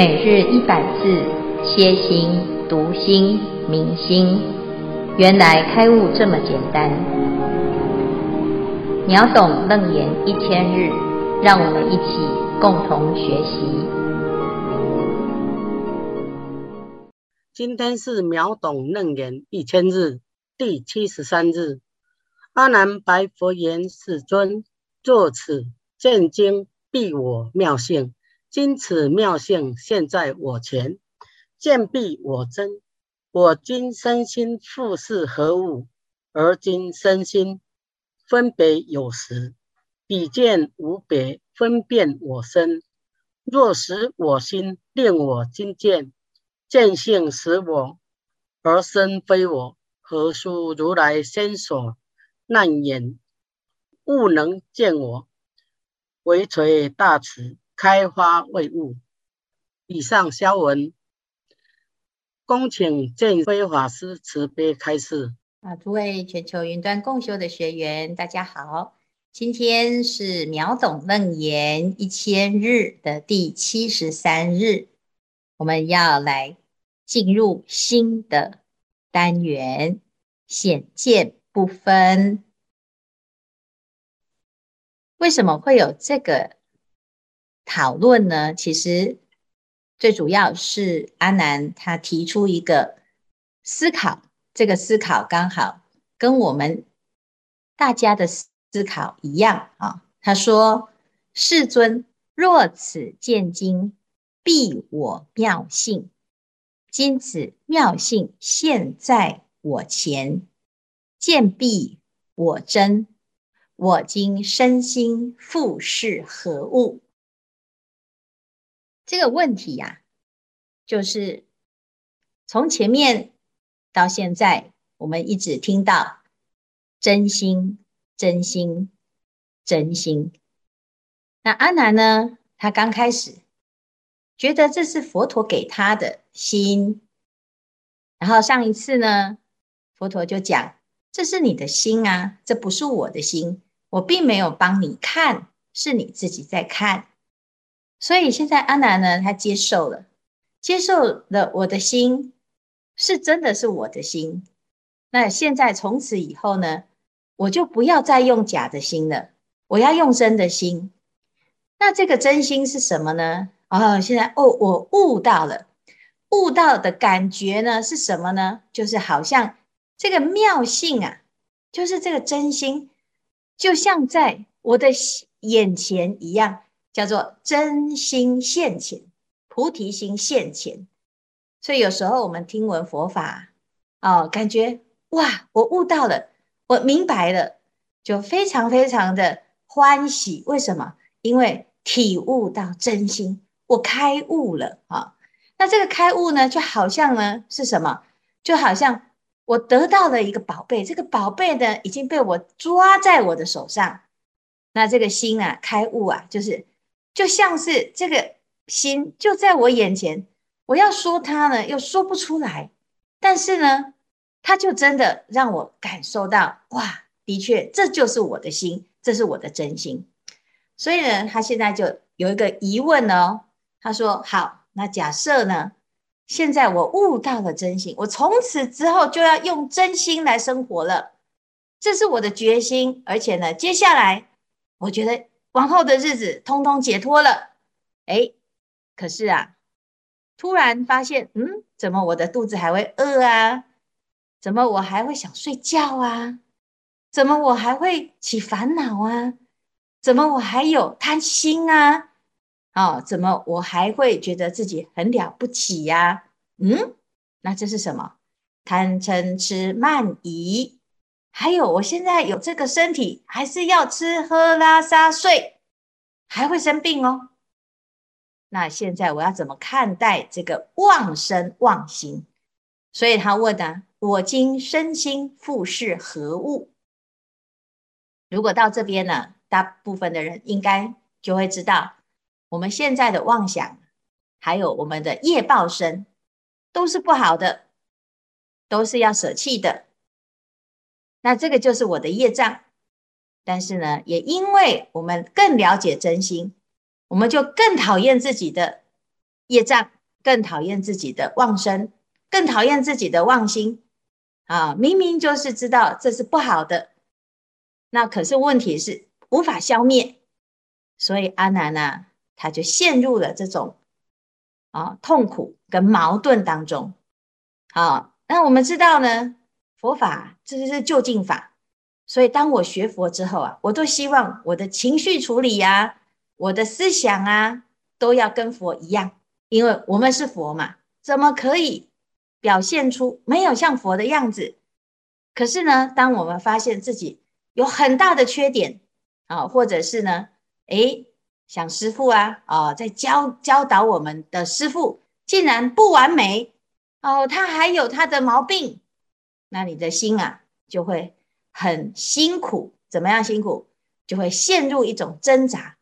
每日一百字，歇心、读心、明心，原来开悟这么简单。秒懂楞严一千日，让我们一起共同学习。今天是秒懂楞严一千日第七十三日。阿难白佛言：“世尊，作此见经必我妙性。”今此妙性现在我前，见必我真。我今身心复是何物？而今身心分别有时，比见无别，分辨我身。若实我心，令我今见，见性实我，而身非我。何殊如来先所难言，悟能见我，唯垂大慈。开发为悟。以上消文，恭请见辉法师慈悲开示。啊，诸位全球云端共修的学员，大家好，今天是秒懂楞严一千日的第七十三日，我们要来进入新的单元，显见不分。为什么会有这个？讨论呢，其实最主要是阿难他提出一个思考，这个思考刚好跟我们大家的思考一样啊。他说：“世尊，若此见经必我妙性，今此妙性现在我前，见必我真。我今身心复是何物？”这个问题呀、就是从前面到现在，我们一直听到真心、真心、真心。那阿南呢，他刚开始觉得这是佛陀给他的心，然后上一次呢，佛陀就讲，这是你的心啊，这不是我的心，我并没有帮你看，是你自己在看。所以现在阿南呢，他接受了，接受了我的心是真的是我的心。那现在从此以后呢，我就不要再用假的心了，我要用真的心。那这个真心是什么呢？哦，现在哦，我悟到了，悟到的感觉呢是什么呢？就是好像这个妙性啊，就是这个真心，就像在我的眼前一样。叫做真心现前，菩提心现前。所以有时候我们听闻佛法，哦，感觉哇，我悟到了，我明白了，就非常非常的欢喜。为什么？因为体悟到真心，我开悟了啊、那这个开悟呢，就好像呢是什么？就好像我得到了一个宝贝，这个宝贝呢已经被我抓在我的手上。那这个心啊，开悟啊，就是。就像是这个心就在我眼前，我要说它呢，又说不出来。但是呢，它就真的让我感受到，哇，的确，这就是我的心，这是我的真心。所以呢，他现在就有一个疑问哦。他说：“好，那假设呢，现在我悟到了真心，我从此之后就要用真心来生活了，这是我的决心。而且呢，接下来我觉得。”往后的日子通通解脱了，哎，可是啊，突然发现，嗯，怎么我的肚子还会饿啊？怎么我还会想睡觉啊？怎么我还会起烦恼啊？怎么我还有贪心啊？哦，怎么我还会觉得自己很了不起呀、啊？嗯，那这是什么？贪嗔痴慢疑。还有，我现在有这个身体，还是要吃喝拉撒睡，还会生病哦。那现在我要怎么看待这个妄身妄心？所以他问呢：我今身心复是何物？如果到这边呢，大部分的人应该就会知道，我们现在的妄想，还有我们的业报身，都是不好的，都是要舍弃的。那这个就是我的业障，但是呢，也因为我们更了解真心，我们就更讨厌自己的业障，更讨厌自己的妄生，更讨厌自己的妄心啊！明明就是知道这是不好的，那可是问题是无法消灭，所以阿难呢、啊，他就陷入了这种啊痛苦跟矛盾当中。好，那我们知道呢，佛法这就是就近法，所以当我学佛之后啊，我都希望我的情绪处理呀、啊，我的思想啊，都要跟佛一样。因为我们是佛嘛，怎么可以表现出没有像佛的样子？可是呢，当我们发现自己有很大的缺点啊，或者是呢，诶，想师傅啊，啊，在教教导我们的师傅竟然不完美哦，他还有他的毛病，那你的心啊就会很辛苦。怎么样辛苦？就会陷入一种挣扎。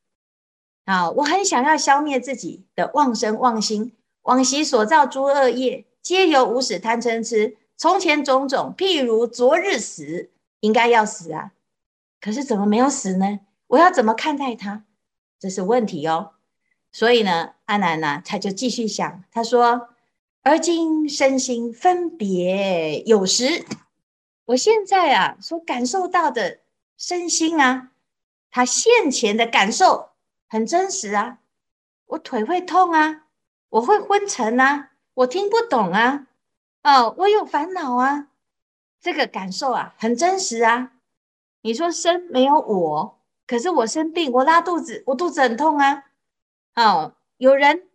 啊，我很想要消灭自己的妄生妄心，往昔所造诸恶业，皆由无始贪嗔痴。从前种种，譬如昨日死，应该要死啊，可是怎么没有死呢？我要怎么看待它？这是问题哦。所以呢，阿难呢，他就继续想，他说：“而今身心分别有时，我现在啊所感受到的身心啊，他现前的感受。”很真实啊，我腿会痛啊，我会昏沉啊，我听不懂啊，哦，我有烦恼啊，这个感受啊很真实啊。你说生没有我，可是我生病，我拉肚子，我肚子很痛啊。哦，有人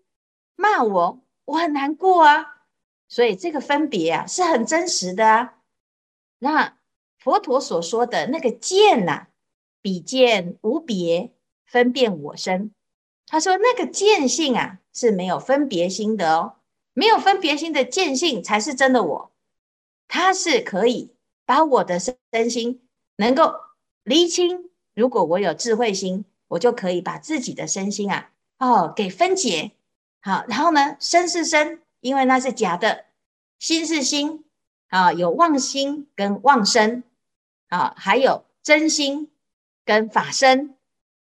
骂我，我很难过啊。所以这个分别啊是很真实的啊。那佛陀所说的那个见呐、啊，比见无别。分辨我身，他说那个见性啊是没有分别心的哦，没有分别心的见性才是真的我，他是可以把我的身心能够厘清。如果我有智慧心，我就可以把自己的身心啊哦给分解。好，然后呢，身是身，因为那是假的；心是心啊，有妄心跟妄身啊，还有真心跟法身。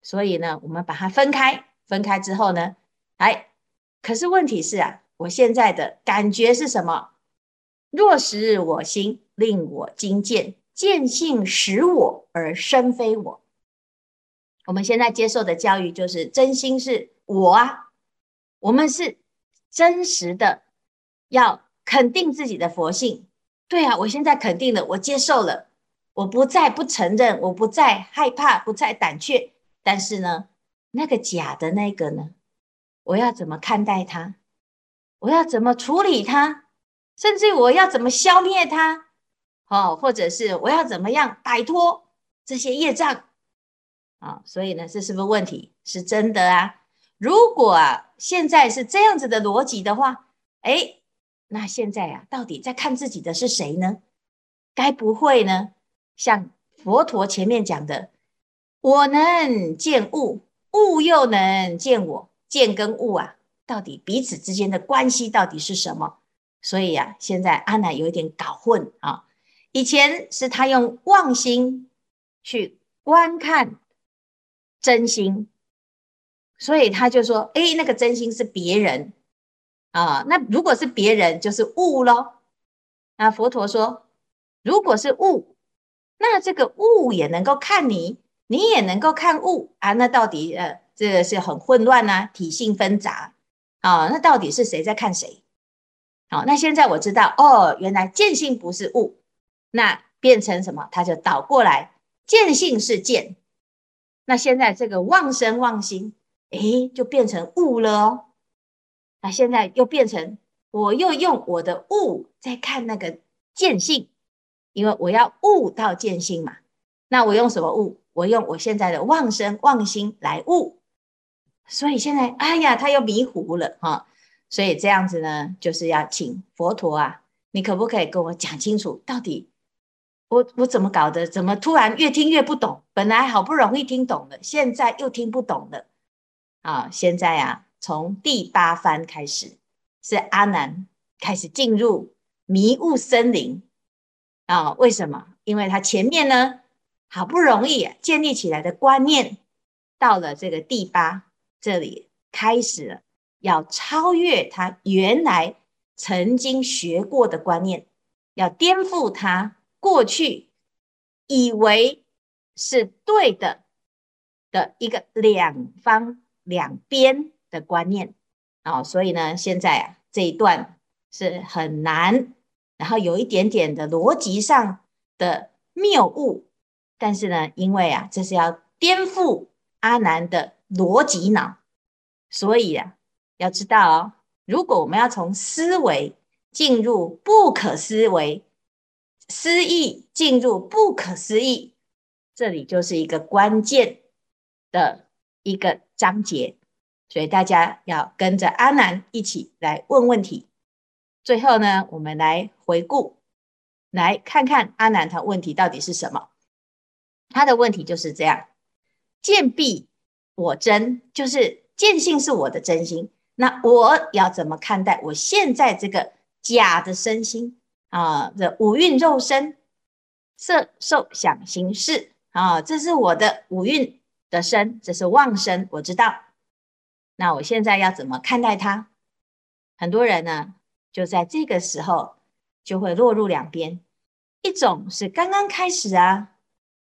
所以呢，我们把它分开，分开之后呢，哎，可是问题是啊，我现在的感觉是什么？若实我心，令我惊见，见性实我而身非我。我们现在接受的教育就是真心是我啊，我们是真实的，要肯定自己的佛性。对啊，我现在肯定了，我接受了，我不再不承认，我不再害怕，不再胆怯。但是呢，那个假的那个呢，我要怎么看待它？我要怎么处理它？甚至我要怎么消灭它？哦，或者是我要怎么样摆脱这些业障？啊、哦，所以呢，这是不是问题？是真的啊。如果啊，现在是这样子的逻辑的话，诶，那现在啊，到底在看自己的是谁呢？该不会呢，像佛陀前面讲的？我能见物，物又能见我。见跟物啊，到底彼此之间的关系到底是什么？所以啊，现在阿难有一点搞混啊。以前是他用妄心去观看真心，所以他就说：“诶，那个真心是别人啊。那如果是别人，就是物咯。那佛陀说，如果是物，那这个物也能够看你。”你也能够看物啊？那到底呃，这个是很混乱呐，体性纷杂啊。那到底是谁在看谁？好，那现在我知道哦，原来见性不是物，那变成什么？它就倒过来，见性是见。那现在这个妄生妄心，诶，就变成悟了哦。那现在又变成我又用我的悟在看那个见性，因为我要悟到见性嘛。那我用什么悟？我用我现在的妄生妄心来悟，所以现在哎呀，他又迷糊了哈。所以这样子呢，就是要请佛陀啊，你可不可以跟我讲清楚，到底我我怎么搞的？怎么突然越听越不懂？本来好不容易听懂了，现在又听不懂了啊！现在啊，从第八番开始，是阿难开始进入迷雾森林啊？为什么？因为他前面呢。好不容易建立起来的观念，到了这个第八这里开始了要超越他原来曾经学过的观念，要颠覆他过去以为是对的的一个两方两边的观念啊。所以呢，现在啊这一段是很难，然后有一点点的逻辑上的谬误，但是呢，因为啊这是要颠覆阿南的逻辑脑，所以啊，要知道哦，如果我们要从思维进入不可思维，思议进入不可思议，这里就是一个关键的一个章节，所以大家要跟着阿难一起来问问题。最后呢，我们来回顾，来看看阿难他问题到底是什么？他的问题就是这样。见蔽我真，就是见性是我的真心。那我要怎么看待我现在这个假的身心啊？这五蕴肉身、色受想行识啊，这是我的五蕴的身，这是妄身，我知道。那我现在要怎么看待它？很多人呢，就在这个时候就会落入两边，一种是刚刚开始啊，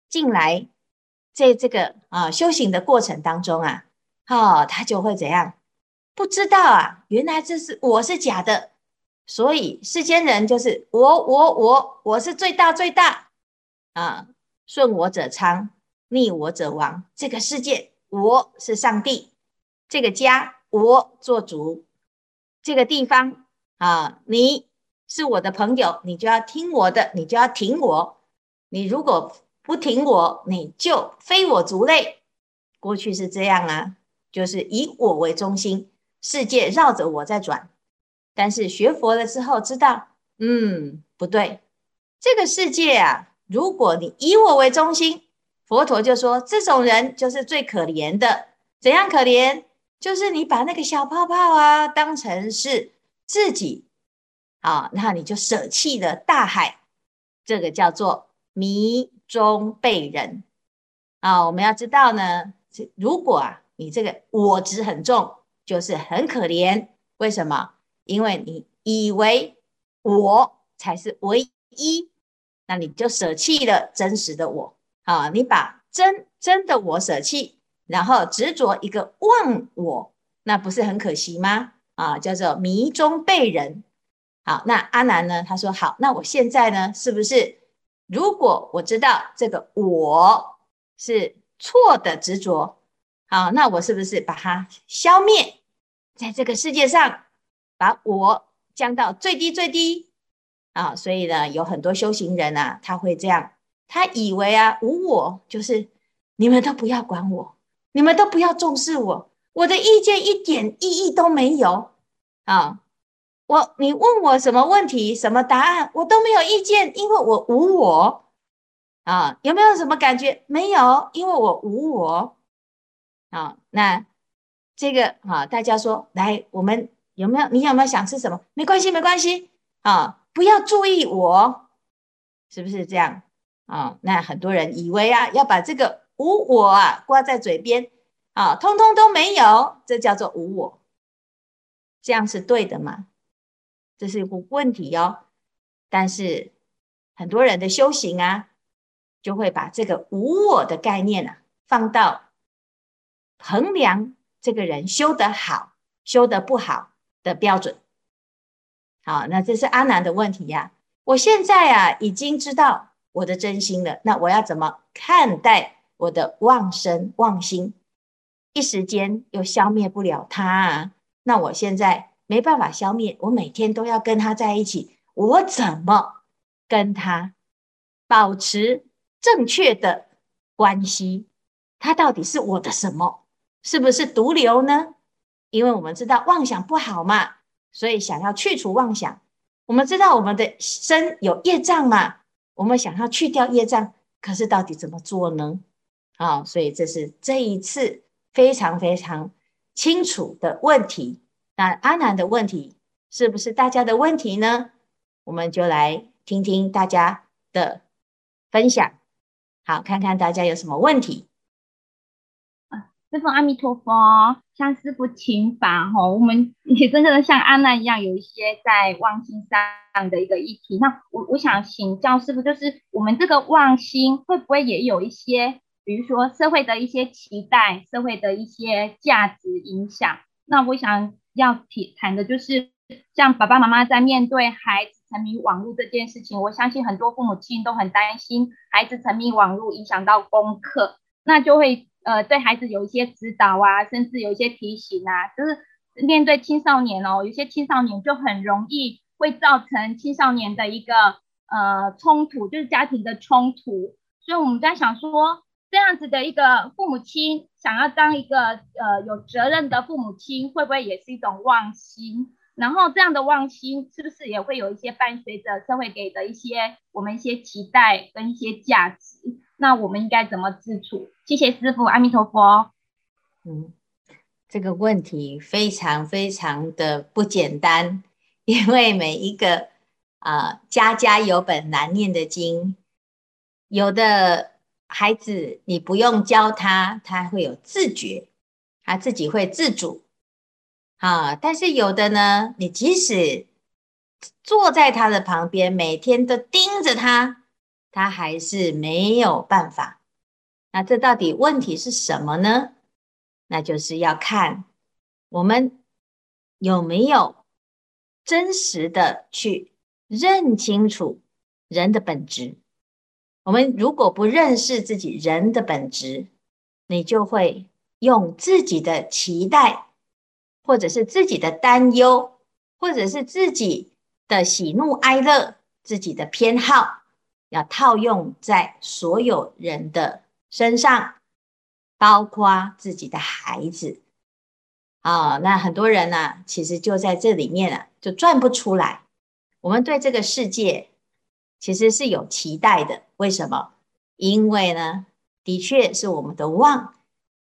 进来。在这个啊修行的过程当中啊，哦，他就会怎样？不知道啊，原来这是我是假的，所以世间人就是我我我我是最大最大啊，顺我者昌，逆我者亡。这个世界我是上帝，这个家我做主，这个地方啊，你是我的朋友，你就要听我的，你就要挺我，你如果。不挺我，你就非我族类。过去是这样啊，就是以我为中心，世界绕着我在转。但是学佛了之后，知道，嗯，不对，这个世界啊，如果你以我为中心，佛陀就说，这种人就是最可怜的。怎样可怜？就是你把那个小泡泡啊当成是自己，啊，那你就舍弃了大海。这个叫做迷。中被人啊，我们要知道呢，如果啊，你这个我执很重，就是很可怜。为什么？因为你以为我才是唯一，那你就舍弃了真实的我啊。你把真真的我舍弃，然后执着一个忘我，那不是很可惜吗？啊，叫做迷中被人。好，那阿南呢？他说好，那我现在呢，是不是？如果我知道这个我是错的执着，好，那我是不是把它消灭，在这个世界上把我降到最低最低啊？所以呢，有很多修行人啊，他会这样，他以为啊，无我就是你们都不要管我，你们都不要重视我，我的意见一点意义都没有啊。我，你问我什么问题，什么答案，我都没有意见，因为我无我啊。有没有什么感觉？没有，因为我无我啊。那这个啊，大家说来，我们有没有？你有没有想吃什么？没关系，没关系啊，不要注意我，是不是这样啊？那很多人以为啊，要把这个无我啊挂在嘴边啊，通通都没有，这叫做无我，这样是对的吗？这是一个问题哦，但是很多人的修行啊，就会把这个无我的概念啊，放到衡量这个人修得好、修得不好的标准。好，那这是阿南的问题呀。我现在啊，已经知道我的真心了，那我要怎么看待我的妄身妄心？一时间又消灭不了它啊，那我现在。没办法消灭，我每天都要跟他在一起，我怎么跟他保持正确的关系？他到底是我的什么？是不是毒瘤呢？因为我们知道妄想不好嘛，所以想要去除妄想。我们知道我们的身有业障嘛，我们想要去掉业障，可是到底怎么做呢？啊，所以这是这一次非常非常清楚的问题。那阿南的问题是不是大家的问题呢？我们就来听听大家的分享，好，看看大家有什么问题。师父阿弥陀佛，向师父请法哈。我们也真正的像阿难一样，有一些在妄心上的一个议题。那我我想请教师父，就是我们这个妄心会不会也有一些，比如说社会的一些期待，社会的一些价值影响？那我想要提谈的就是，像爸爸妈妈在面对孩子沉迷网络这件事情，我相信很多父母亲都很担心孩子沉迷网络影响到功课，那就会。呃，对孩子有一些指导啊，甚至有一些提醒啊，就是面对青少年哦，有些青少年就很容易会造成青少年的一个呃冲突，就是家庭的冲突。所以我们在想说，这样子的一个父母亲想要当一个呃有责任的父母亲，会不会也是一种忘心？然后这样的忘心是不是也会有一些伴随着社会给的一些我们一些期待跟一些价值？那我们应该怎么自处？谢谢师傅，阿弥陀佛。嗯，这个问题非常非常的不简单，因为每一个啊、家家有本难念的经，有的孩子你不用教他，他会有自觉，他自己会自主。啊，但是有的呢，你即使坐在他的旁边，每天都盯着他。他还是没有办法，那这到底问题是什么呢？那就是要看我们有没有真实的去认清楚人的本质。我们如果不认识自己人的本质，你就会用自己的期待，或者是自己的担忧，或者是自己的喜怒哀乐，自己的偏好。要套用在所有人的身上，包括自己的孩子啊。那很多人呢，其实就在这里面啊，就转不出来。我们对这个世界其实是有期待的，为什么？因为呢，的确是我们的妄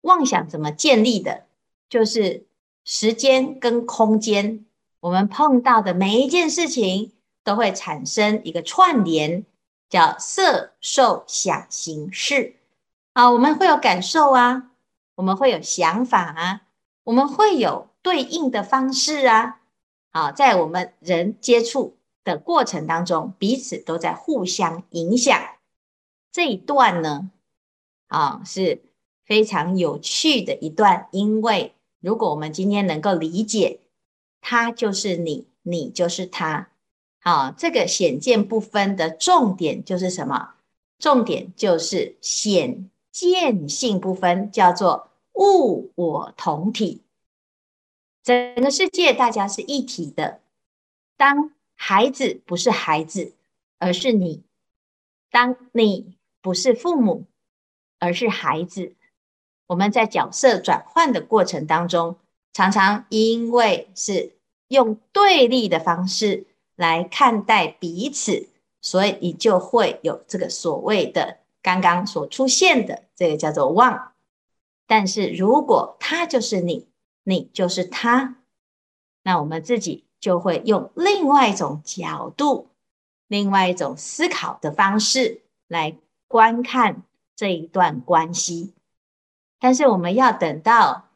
妄想怎么建立的，就是时间跟空间，我们碰到的每一件事情都会产生一个串联。叫色受想行识啊，我们会有感受啊，我们会有想法啊，我们会有对应的方式啊。啊，在我们人接触的过程当中，彼此都在互相影响。这一段呢，啊，是非常有趣的一段，因为如果我们今天能够理解，他就是你，你就是他。啊，这个显见不分的重点就是什么？重点就是显见性不分，叫做物我同体。整个世界大家是一体的。当孩子不是孩子，而是你；当你不是父母，而是孩子。我们在角色转换的过程当中，常常因为是用对立的方式。来看待彼此，所以你就会有这个所谓的刚刚所出现的这个叫做妄。但是如果他就是你，你就是他，那我们自己就会用另外一种角度、另外一种思考的方式来观看这一段关系。但是我们要等到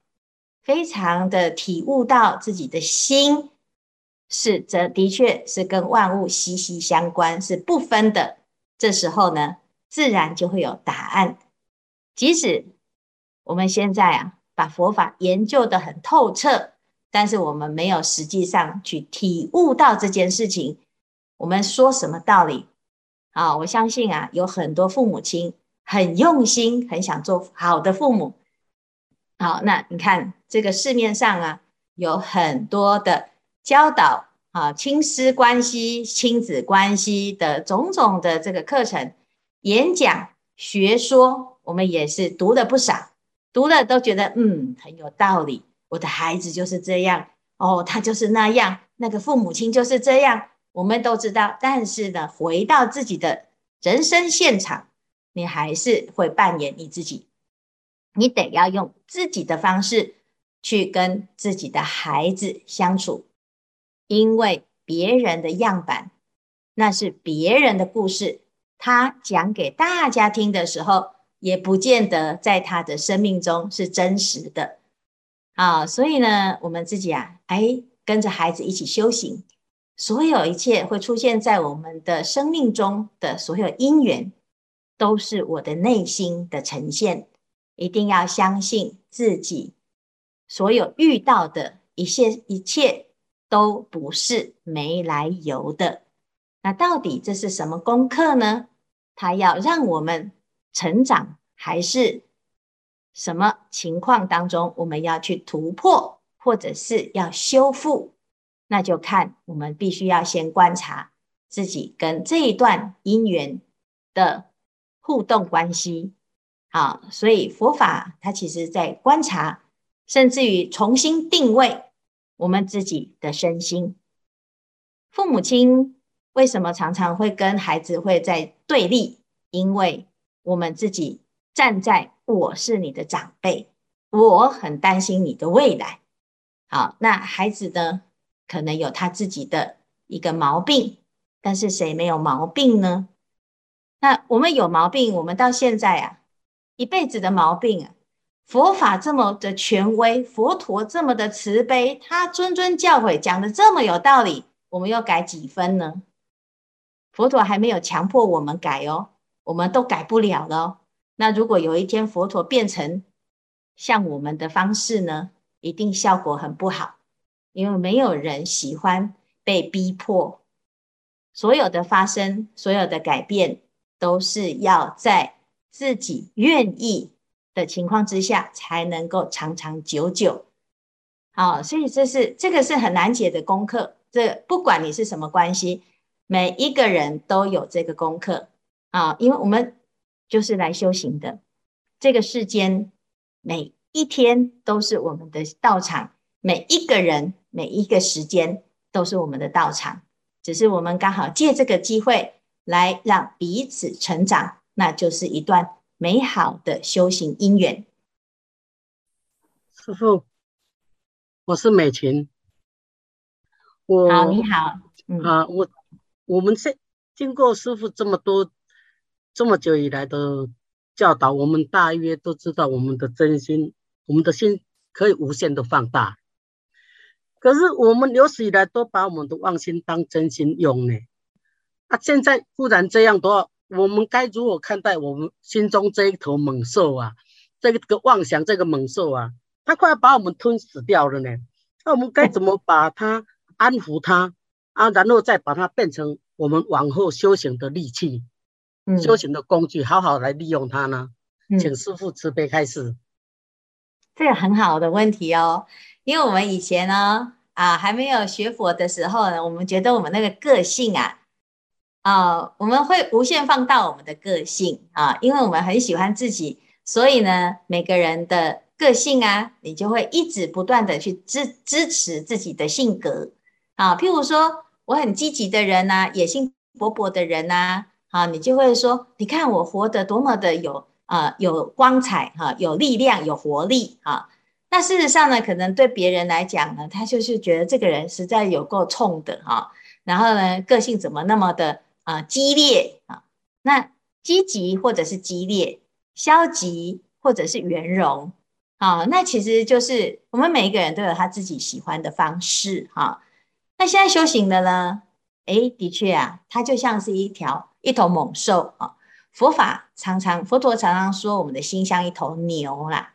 非常的体悟到自己的心。是，这的确是跟万物息息相关，是不分的。这时候呢，自然就会有答案。即使我们现在啊，把佛法研究得很透彻，但是我们没有实际上去体悟到这件事情，我们说什么道理？啊，我相信啊，有很多父母亲很用心，很想做好的父母。好，那你看这个市面上啊，有很多的。教导啊，亲师关系、亲子关系的种种的这个课程、演讲、学说，我们也是读了不少，读了都觉得嗯很有道理。我的孩子就是这样哦，他就是那样，那个父母亲就是这样，我们都知道。但是呢，回到自己的人生现场，你还是会扮演你自己，你得要用自己的方式去跟自己的孩子相处。因为别人的样板，那是别人的故事，他讲给大家听的时候，也不见得在他的生命中是真实的。啊，所以呢，我们自己啊，哎，跟着孩子一起修行，所有一切会出现在我们的生命中的所有因缘，都是我的内心的呈现。一定要相信自己，所有遇到的一切一切都不是没来由的。那到底这是什么功课呢？它要让我们成长，还是什么情况当中我们要去突破，或者是要修复？那就看我们必须要先观察自己跟这一段因缘的互动关系。好，所以佛法它其实在观察，甚至于重新定位我们自己的身心。父母亲为什么常常会跟孩子会在对立？因为我们自己站在我是你的长辈，我很担心你的未来。好，那孩子呢，可能有他自己的一个毛病，但是谁没有毛病呢？那我们有毛病，我们到现在啊。一辈子的毛病啊！佛法这么的权威，佛陀这么的慈悲，他谆谆教诲讲的这么有道理，我们要改几分呢？佛陀还没有强迫我们改哦，我们都改不了了哦。那如果有一天佛陀变成像我们的方式呢，一定效果很不好，因为没有人喜欢被逼迫。所有的发生，所有的改变，都是要在。自己愿意的情况之下，才能够长长久久。好，所以这是这个是很难解的功课。这不管你是什么关系，每一个人都有这个功课啊，因为我们就是来修行的。这个世间每一天都是我们的道场，每一个人每一个时间都是我们的道场，只是我们刚好借这个机会来让彼此成长。那就是一段美好的修行因缘。师傅，我是美琴。我好，你好。嗯、啊，我我们这经过师傅这么多这么久以来的教导，我们大约都知道我们的真心，我们的心可以无限的放大。可是我们有史以来都把我们的妄心当真心用呢。啊，现在忽然这样多。我们该如何看待我们心中这一头猛兽啊？这个妄想，这个猛兽啊，它快要把我们吞死掉了呢。那我们该怎么把它安抚它啊？然后再把它变成我们往后修行的利器，嗯、修行的工具，好好来利用它呢？嗯、请师父慈悲开示。这个很好的问题哦，因为我们以前呢，啊，还没有学佛的时候呢，我们觉得我们那个个性啊。啊、我们会无限放大我们的个性啊，因为我们很喜欢自己，所以呢，每个人的个性啊，你就会一直不断的去支支持自己的性格啊。譬如说，我很积极的人呐、啊，野心勃勃的人呐、啊，啊，你就会说，你看我活得多么的有啊，有光彩哈、啊，有力量，有活力啊。那事实上呢，可能对别人来讲呢，他就是觉得这个人实在有够冲的哈、啊，然后呢，个性怎么那么的。啊，激烈啊，那积极或者是激烈，消极或者是圆融啊，那其实就是我们每一个人都有他自己喜欢的方式哈、那现在修行的呢，哎，的确啊，它就像是一条一头猛兽啊。佛法常常，佛陀常常说，我们的心像一头牛啦。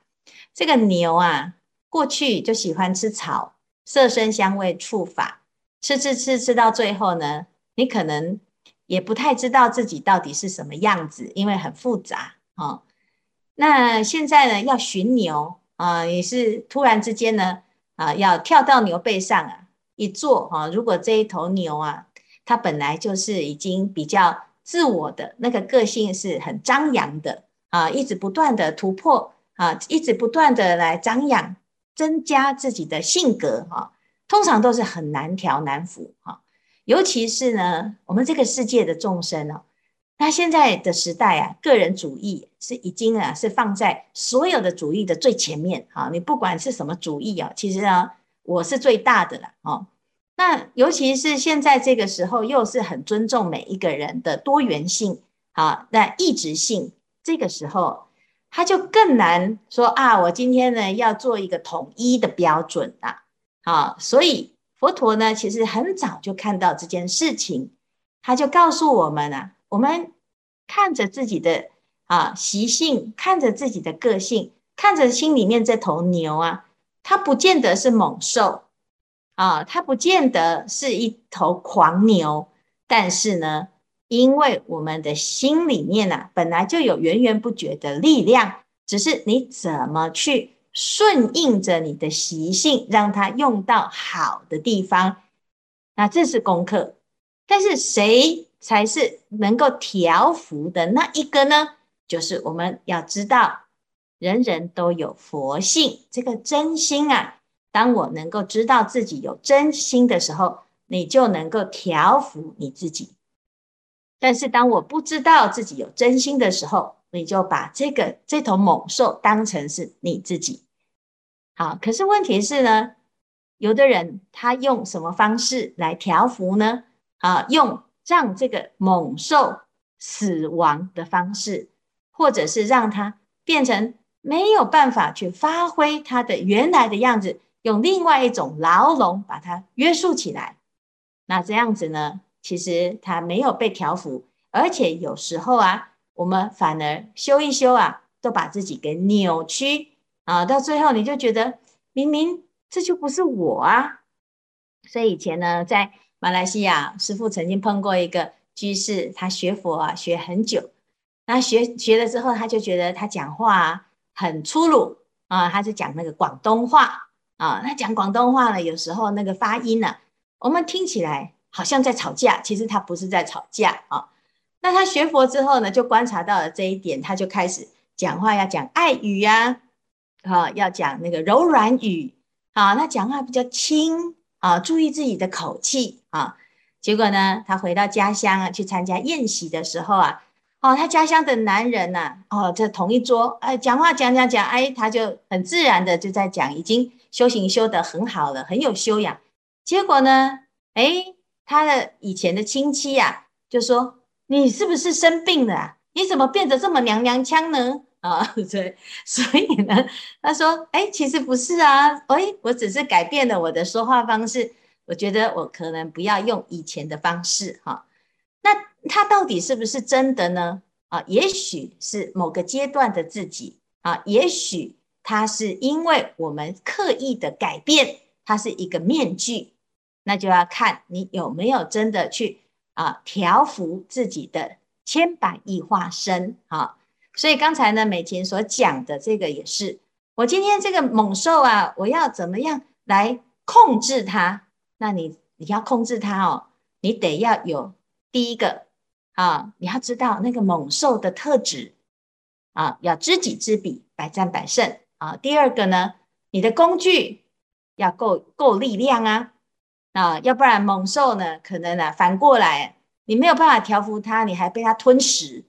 这个牛啊，过去就喜欢吃草，色声香味触法，吃吃吃吃到最后呢，你可能。也不太知道自己到底是什么样子，因为很复杂啊、那现在呢，要寻牛啊，也是突然之间呢啊，要跳到牛背上啊，一坐啊。如果这一头牛啊，它本来就是已经比较自我的那个个性是很张扬的啊，一直不断的突破啊，一直不断的来张扬，增加自己的性格哈、啊，通常都是很难调难服哈。尤其是呢，我们这个世界的众生哦，那现在的时代啊，个人主义是已经啊是放在所有的主义的最前面啊。你不管是什么主义啊，其实呢，我是最大的了哦。那尤其是现在这个时候，又是很尊重每一个人的多元性啊，那异质性。这个时候，他就更难说啊，我今天呢要做一个统一的标准啊，啊，所以佛陀呢其实很早就看到这件事情，他就告诉我们啊，我们看着自己的啊习性，看着自己的个性，看着心里面这头牛啊，它不见得是猛兽啊，它不见得是一头狂牛，但是呢。因为我们的心里面呢、啊，本来就有源源不绝的力量，只是你怎么去顺应着你的习性，让它用到好的地方，那这是功课。但是谁才是能够调伏的那一个呢？就是我们要知道，人人都有佛性，这个真心啊。当我能够知道自己有真心的时候，你就能够调伏你自己。但是当我不知道自己有真心的时候，你就把这个这头猛兽当成是你自己。好，可是问题是呢，有的人他用什么方式来调伏呢？啊，用让这个猛兽死亡的方式，或者是让它变成没有办法去发挥它的原来的样子，用另外一种牢笼把它约束起来。那这样子呢？其实它没有被调伏，而且有时候啊，我们反而修一修啊，都把自己给扭曲啊，到最后你就觉得明明这就不是我啊。所以以前呢，在马来西亚，师父曾经碰过一个居士，他学佛啊，学很久，那学学了之后，他就觉得他讲话很粗鲁啊，他就讲那个广东话啊，他讲广东话呢，有时候那个发音呢，我们听起来。好像在吵架，其实他不是在吵架啊。那他学佛之后呢，就观察到了这一点，他就开始讲话要讲爱语呀，啊，哈要讲那个柔软语啊，他讲话比较轻啊，注意自己的口气啊。结果呢，他回到家乡啊，去参加宴席的时候啊，哦，他家乡的男人呐，哦，在同一桌，哎，讲话讲讲讲，哎，他就很自然的就在讲，已经修行修得很好了，很有修养。结果呢，哎。他的以前的亲戚呀、啊，就说：“你是不是生病了、啊？你怎么变得这么娘娘腔呢？”啊，对，所以呢，他说：“哎，其实不是啊，哎，我只是改变了我的说话方式。我觉得我可能不要用以前的方式哈、那他到底是不是真的呢？啊，也许是某个阶段的自己啊，也许他是因为我们刻意的改变，它是一个面具。”那就要看你有没有真的去啊调伏自己的千百亿化身啊，所以刚才呢美琴所讲的这个也是，我今天这个猛兽啊，我要怎么样来控制它？那你你要控制它哦，你得要有第一个啊，你要知道那个猛兽的特质啊，要知己知彼，百战百胜啊。第二个呢，你的工具要够够力量啊。啊，要不然猛兽呢，可能呢、啊、反过来，你没有办法调服它，你还被它吞食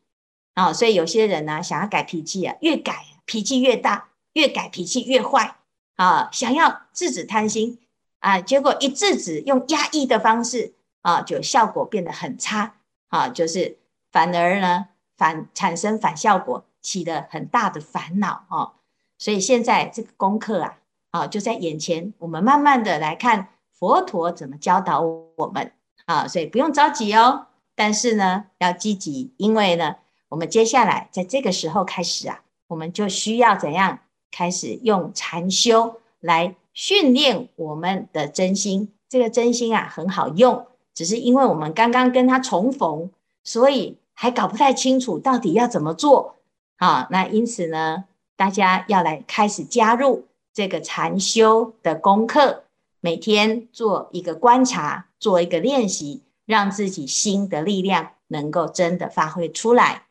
啊。所以有些人呢、想要改脾气啊，越改脾气越大，越改脾气越坏啊。想要制止贪心啊，结果一制止，用压抑的方式啊，就效果变得很差啊，就是反而呢反产生反效果，起了很大的烦恼啊。所以现在这个功课啊，啊就在眼前，我们慢慢的来看。佛陀怎么教导我们啊？所以不用着急哦，但是呢，要积极，因为呢，我们接下来在这个时候开始啊，我们就需要怎样开始用禅修来训练我们的真心。这个真心啊，很好用，只是因为我们刚刚跟他重逢，所以还搞不太清楚到底要怎么做啊。那因此呢，大家要来开始加入这个禅修的功课。每天做一个观察，做一个练习，让自己心的力量能够真的发挥出来。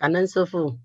好，感恩师父。